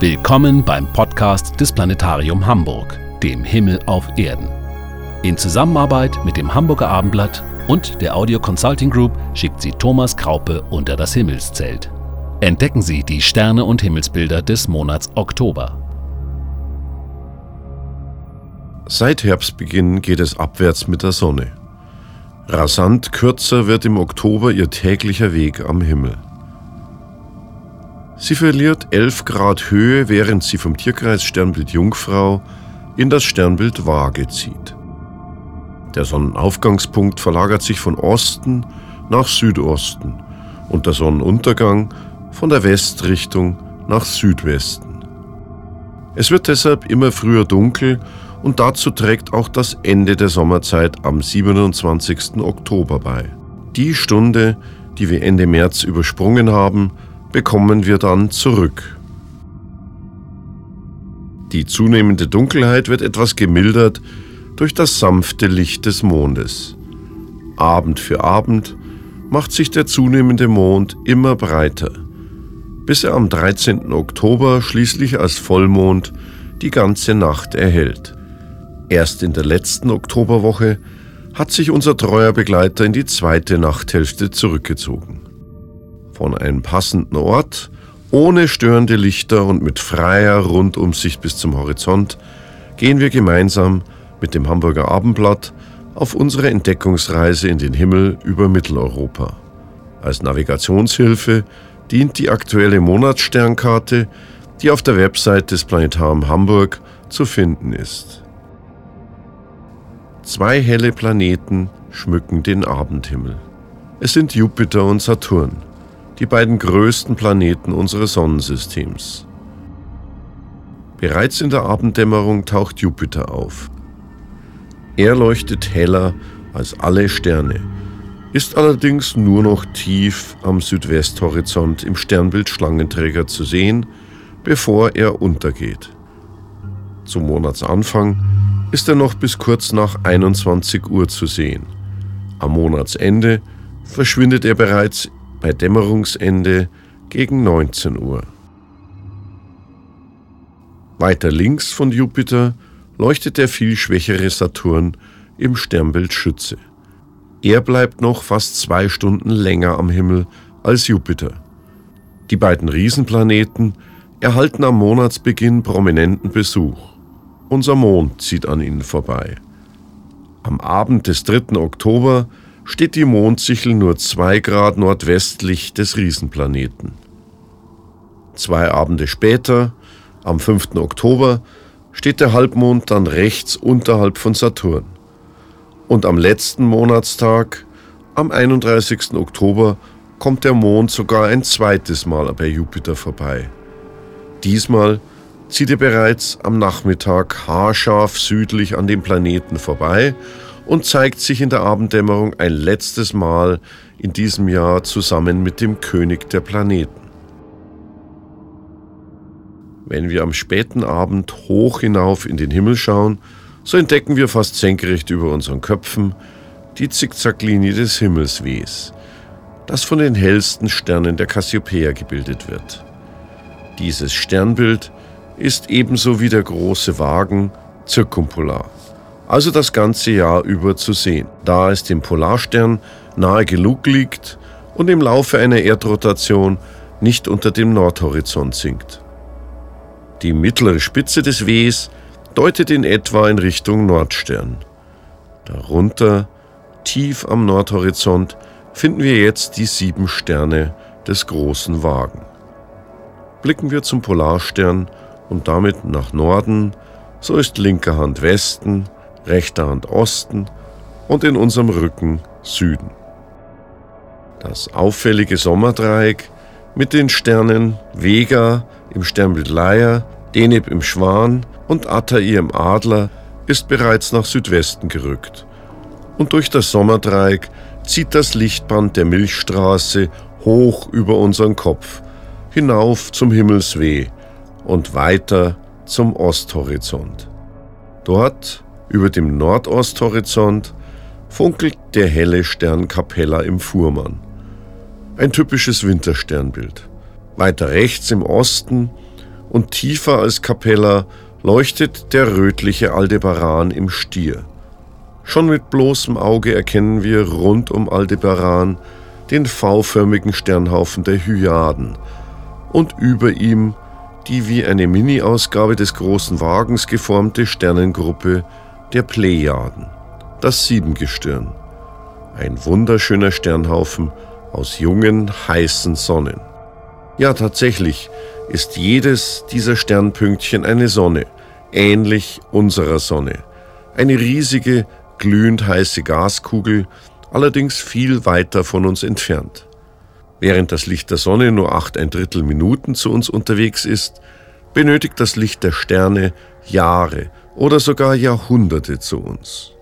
Willkommen beim Podcast des Planetarium Hamburg, dem Himmel auf Erden. In Zusammenarbeit mit dem Hamburger Abendblatt und der Audio Consulting Group schickt sie Thomas Kraupe unter das Himmelszelt. Entdecken Sie die Sterne und Himmelsbilder des Monats Oktober. Seit Herbstbeginn geht es abwärts mit der Sonne. Rasant kürzer wird im Oktober ihr täglicher Weg am Himmel. Sie verliert 11 Grad Höhe, während sie vom Tierkreis Sternbild Jungfrau in das Sternbild Waage zieht. Der Sonnenaufgangspunkt verlagert sich von Osten nach Südosten und der Sonnenuntergang von der Westrichtung nach Südwesten. Es wird deshalb immer früher dunkel und dazu trägt auch das Ende der Sommerzeit am 27. Oktober bei. Die Stunde, die wir Ende März übersprungen haben, bekommen wir dann zurück. Die zunehmende Dunkelheit wird etwas gemildert durch das sanfte Licht des Mondes. Abend für Abend macht sich der zunehmende Mond immer breiter, bis er am 13. Oktober schließlich als Vollmond die ganze Nacht erhält. Erst in der letzten Oktoberwoche hat sich unser treuer Begleiter in die zweite Nachthälfte zurückgezogen von einem passenden Ort, ohne störende Lichter und mit freier Rundumsicht bis zum Horizont, gehen wir gemeinsam mit dem Hamburger Abendblatt auf unsere Entdeckungsreise in den Himmel über Mitteleuropa. Als Navigationshilfe dient die aktuelle Monatssternkarte, die auf der Website des Planetarium Hamburg zu finden ist. Zwei helle Planeten schmücken den Abendhimmel. Es sind Jupiter und Saturn die beiden größten Planeten unseres Sonnensystems. Bereits in der Abenddämmerung taucht Jupiter auf. Er leuchtet heller als alle Sterne, ist allerdings nur noch tief am Südwesthorizont im Sternbild Schlangenträger zu sehen, bevor er untergeht. Zum Monatsanfang ist er noch bis kurz nach 21 Uhr zu sehen. Am Monatsende verschwindet er bereits bei Dämmerungsende gegen 19 Uhr. Weiter links von Jupiter leuchtet der viel schwächere Saturn im Sternbild Schütze. Er bleibt noch fast zwei Stunden länger am Himmel als Jupiter. Die beiden Riesenplaneten erhalten am Monatsbeginn prominenten Besuch. Unser Mond zieht an ihnen vorbei. Am Abend des 3. Oktober steht die Mondsichel nur zwei Grad nordwestlich des Riesenplaneten. Zwei Abende später, am 5. Oktober, steht der Halbmond dann rechts unterhalb von Saturn. Und am letzten Monatstag, am 31. Oktober, kommt der Mond sogar ein zweites Mal bei Jupiter vorbei. Diesmal zieht er bereits am Nachmittag haarscharf südlich an dem Planeten vorbei und zeigt sich in der Abenddämmerung ein letztes Mal in diesem Jahr zusammen mit dem König der Planeten. Wenn wir am späten Abend hoch hinauf in den Himmel schauen, so entdecken wir fast senkrecht über unseren Köpfen die Zickzacklinie des Himmelswehs, das von den hellsten Sternen der Cassiopeia gebildet wird. Dieses Sternbild ist ebenso wie der große Wagen zirkumpolar also das ganze Jahr über zu sehen, da es dem Polarstern nahe genug liegt und im Laufe einer Erdrotation nicht unter dem Nordhorizont sinkt. Die mittlere Spitze des Ws deutet in etwa in Richtung Nordstern. Darunter, tief am Nordhorizont, finden wir jetzt die sieben Sterne des großen Wagen. Blicken wir zum Polarstern und damit nach Norden, so ist linke Hand Westen, rechter Hand Osten und in unserem Rücken Süden. Das auffällige Sommerdreieck mit den Sternen Vega im Sternbild Leier, Deneb im Schwan und Attai im Adler ist bereits nach Südwesten gerückt. Und durch das Sommerdreieck zieht das Lichtband der Milchstraße hoch über unseren Kopf, hinauf zum Himmelsweh und weiter zum Osthorizont. Dort über dem Nordosthorizont funkelt der helle Stern Capella im Fuhrmann. Ein typisches Wintersternbild. Weiter rechts im Osten und tiefer als Capella leuchtet der rötliche Aldebaran im Stier. Schon mit bloßem Auge erkennen wir rund um Aldebaran den V-förmigen Sternhaufen der Hyaden und über ihm die wie eine Mini-Ausgabe des großen Wagens geformte Sternengruppe der Plejaden, das Siebengestirn. Ein wunderschöner Sternhaufen aus jungen, heißen Sonnen. Ja, tatsächlich ist jedes dieser Sternpünktchen eine Sonne, ähnlich unserer Sonne. Eine riesige, glühend heiße Gaskugel, allerdings viel weiter von uns entfernt. Während das Licht der Sonne nur acht ein Drittel Minuten zu uns unterwegs ist, benötigt das Licht der Sterne Jahre oder sogar Jahrhunderte zu uns.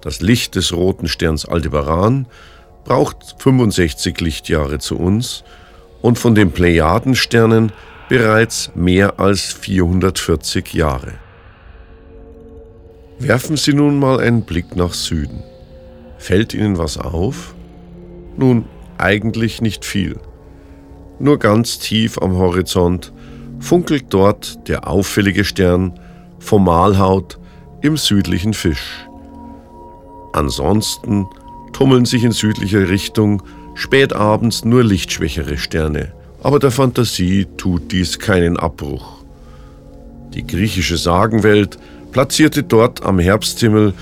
Das Licht des roten Sterns Aldebaran braucht 65 Lichtjahre zu uns und von den Plejadensternen bereits mehr als 440 Jahre. Werfen Sie nun mal einen Blick nach Süden. Fällt Ihnen was auf? Nun, eigentlich nicht viel. Nur ganz tief am Horizont funkelt dort der auffällige Stern Formalhaut im südlichen Fisch. Ansonsten tummeln sich in südlicher Richtung spätabends nur lichtschwächere Sterne, aber der Fantasie tut dies keinen Abbruch. Die griechische Sagenwelt platzierte dort am Herbsthimmel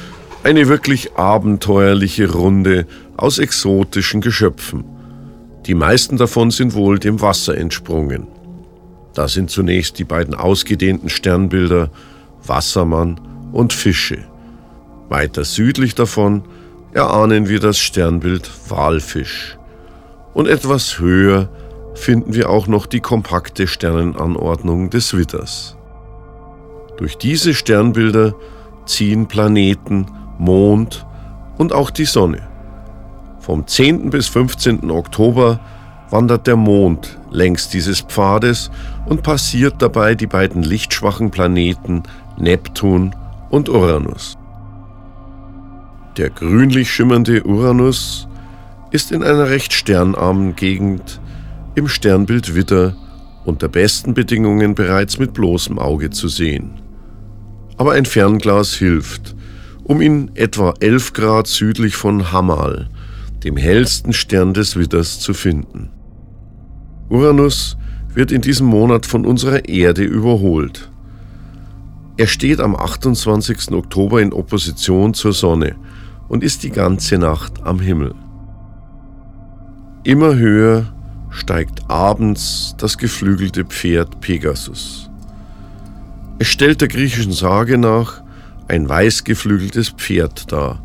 eine wirklich abenteuerliche Runde aus exotischen Geschöpfen. Die meisten davon sind wohl dem Wasser entsprungen. Da sind zunächst die beiden ausgedehnten Sternbilder Wassermann und Fische. Weiter südlich davon erahnen wir das Sternbild Walfisch. Und etwas höher finden wir auch noch die kompakte Sternenanordnung des Witters. Durch diese Sternbilder ziehen Planeten, Mond und auch die Sonne. Vom 10. bis 15. Oktober wandert der Mond längs dieses Pfades und passiert dabei die beiden lichtschwachen Planeten Neptun und Uranus. Der grünlich schimmernde Uranus ist in einer recht sternarmen Gegend im Sternbild Witter unter besten Bedingungen bereits mit bloßem Auge zu sehen. Aber ein Fernglas hilft, um ihn etwa 11 Grad südlich von Hamal, dem hellsten Stern des Witters, zu finden. Uranus wird in diesem Monat von unserer Erde überholt. Er steht am 28. Oktober in Opposition zur Sonne und ist die ganze Nacht am Himmel. Immer höher steigt abends das geflügelte Pferd Pegasus. Es stellt der griechischen Sage nach ein weiß geflügeltes Pferd dar,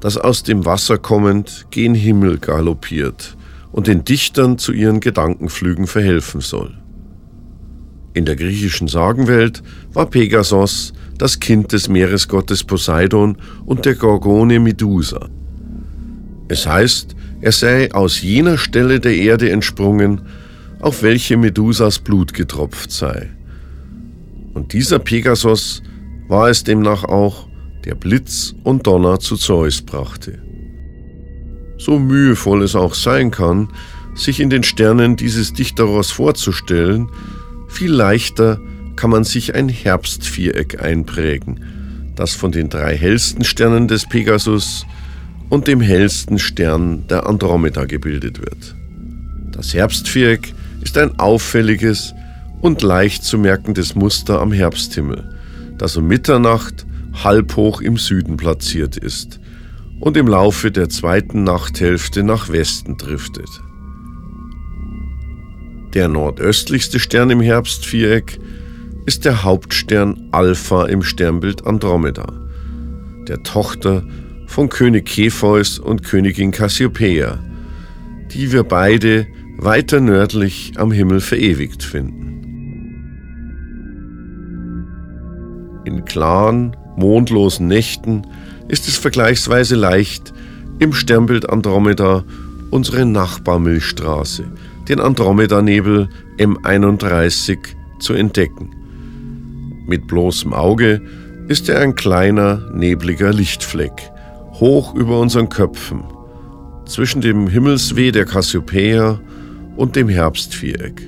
das aus dem Wasser kommend gen Himmel galoppiert und den Dichtern zu ihren Gedankenflügen verhelfen soll. In der griechischen Sagenwelt war Pegasos das Kind des Meeresgottes Poseidon und der Gorgone Medusa. Es heißt, er sei aus jener Stelle der Erde entsprungen, auf welche Medusas Blut getropft sei. Und dieser Pegasos war es demnach auch, der Blitz und Donner zu Zeus brachte. So mühevoll es auch sein kann, sich in den Sternen dieses Dichterrohrs vorzustellen, viel leichter kann man sich ein Herbstviereck einprägen, das von den drei hellsten Sternen des Pegasus und dem hellsten Stern der Andromeda gebildet wird. Das Herbstviereck ist ein auffälliges und leicht zu merkendes Muster am Herbsthimmel, das um Mitternacht halb hoch im Süden platziert ist und im Laufe der zweiten Nachthälfte nach Westen driftet. Der nordöstlichste Stern im Herbstviereck ist der Hauptstern Alpha im Sternbild Andromeda, der Tochter von König Kepheus und Königin Cassiopeia, die wir beide weiter nördlich am Himmel verewigt finden. In klaren, mondlosen Nächten ist es vergleichsweise leicht, im Sternbild Andromeda unsere Nachbarmilchstraße, den Andromeda-Nebel M31, zu entdecken. Mit bloßem Auge ist er ein kleiner, nebliger Lichtfleck, hoch über unseren Köpfen, zwischen dem Himmelsweh der Cassiopeia und dem Herbstviereck.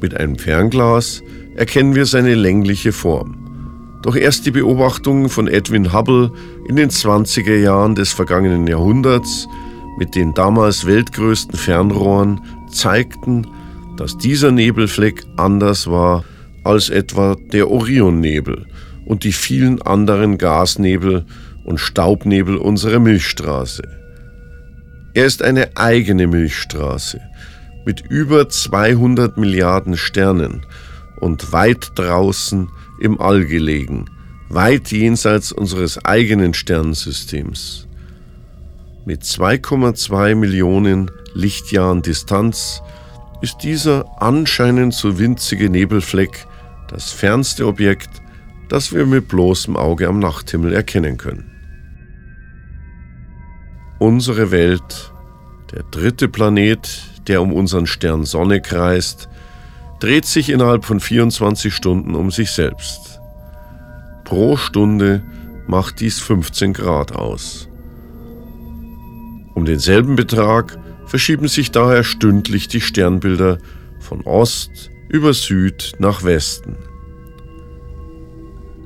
Mit einem Fernglas erkennen wir seine längliche Form. Doch erst die Beobachtungen von Edwin Hubble in den 20er Jahren des vergangenen Jahrhunderts mit den damals weltgrößten Fernrohren zeigten, dass dieser Nebelfleck anders war als etwa der Orionnebel und die vielen anderen Gasnebel und Staubnebel unserer Milchstraße. Er ist eine eigene Milchstraße mit über 200 Milliarden Sternen und weit draußen im All gelegen, weit jenseits unseres eigenen Sternensystems. Mit 2,2 Millionen Lichtjahren Distanz ist dieser anscheinend so winzige Nebelfleck das fernste Objekt, das wir mit bloßem Auge am Nachthimmel erkennen können. Unsere Welt, der dritte Planet, der um unseren Stern Sonne kreist, dreht sich innerhalb von 24 Stunden um sich selbst. Pro Stunde macht dies 15 Grad aus. Um denselben Betrag verschieben sich daher stündlich die Sternbilder von Ost über Süd nach Westen.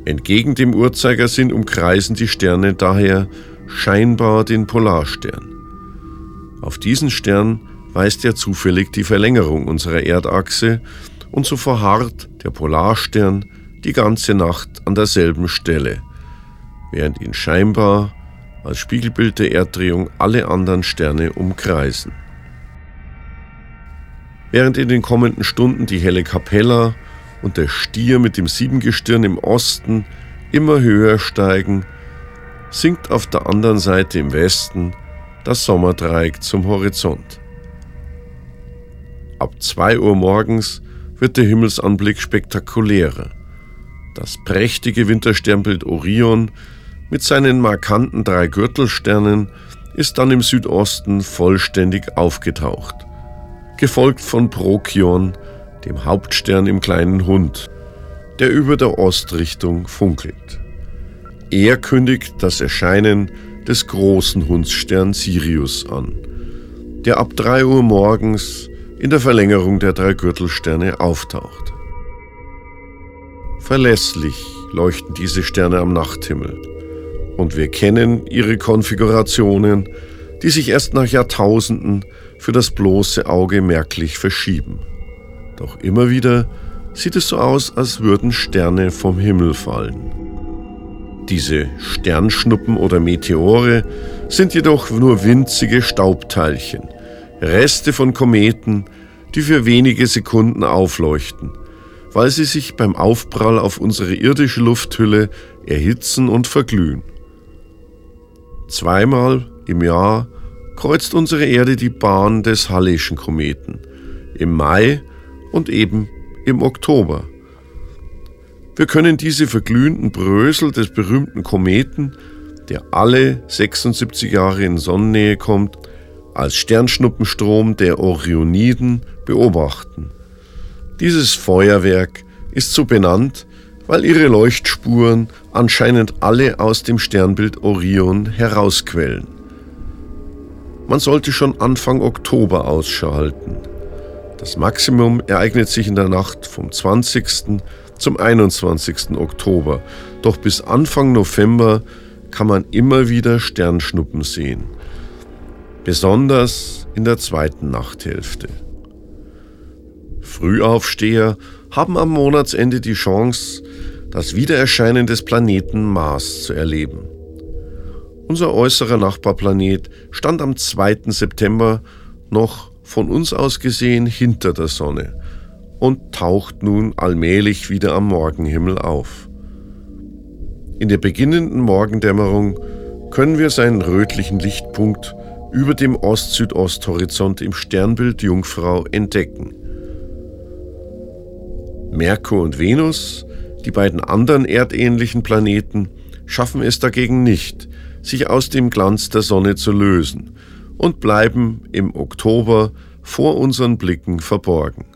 Entgegen dem Uhrzeigersinn umkreisen die Sterne daher scheinbar den Polarstern. Auf diesen Stern weist er zufällig die Verlängerung unserer Erdachse und so verharrt der Polarstern die ganze Nacht an derselben Stelle, während ihn scheinbar als Spiegelbild der Erddrehung alle anderen Sterne umkreisen. Während in den kommenden Stunden die helle Kapella und der Stier mit dem Siebengestirn im Osten immer höher steigen, sinkt auf der anderen Seite im Westen das Sommerdreieck zum Horizont. Ab 2 Uhr morgens wird der Himmelsanblick spektakulärer. Das prächtige Wintersternbild Orion mit seinen markanten drei Gürtelsternen ist dann im Südosten vollständig aufgetaucht, gefolgt von Prokion, dem Hauptstern im kleinen Hund, der über der Ostrichtung funkelt. Er kündigt das Erscheinen des großen Hundsstern Sirius an, der ab 3 Uhr morgens in der Verlängerung der drei Gürtelsterne auftaucht. Verlässlich leuchten diese Sterne am Nachthimmel und wir kennen ihre Konfigurationen, die sich erst nach Jahrtausenden für das bloße Auge merklich verschieben. Doch immer wieder sieht es so aus, als würden Sterne vom Himmel fallen. Diese Sternschnuppen oder Meteore sind jedoch nur winzige Staubteilchen, Reste von Kometen, die für wenige Sekunden aufleuchten, weil sie sich beim Aufprall auf unsere irdische Lufthülle erhitzen und verglühen. Zweimal im Jahr kreuzt unsere Erde die Bahn des Hallischen Kometen, im Mai und eben im Oktober. Wir können diese verglühenden Brösel des berühmten Kometen, der alle 76 Jahre in Sonnennähe kommt, als Sternschnuppenstrom der Orioniden beobachten. Dieses Feuerwerk ist so benannt, weil ihre Leuchtspuren anscheinend alle aus dem Sternbild Orion herausquellen. Man sollte schon Anfang Oktober ausschalten. Das Maximum ereignet sich in der Nacht vom 20. zum 21. Oktober, doch bis Anfang November kann man immer wieder Sternschnuppen sehen, besonders in der zweiten Nachthälfte. Frühaufsteher haben am Monatsende die Chance, das Wiedererscheinen des Planeten Mars zu erleben. Unser äußerer Nachbarplanet stand am 2. September noch von uns aus gesehen hinter der Sonne und taucht nun allmählich wieder am Morgenhimmel auf. In der beginnenden Morgendämmerung können wir seinen rötlichen Lichtpunkt über dem Ost-Südost-Horizont im Sternbild Jungfrau entdecken. Merkur und Venus, die beiden anderen erdähnlichen Planeten, schaffen es dagegen nicht, sich aus dem Glanz der Sonne zu lösen und bleiben im Oktober vor unseren Blicken verborgen.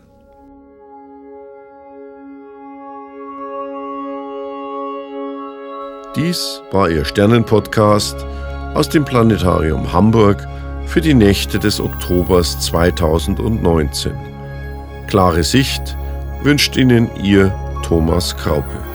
Dies war Ihr Sternenpodcast aus dem Planetarium Hamburg für die Nächte des Oktobers 2019. Klare Sicht wünscht Ihnen Ihr Thomas Kraupe.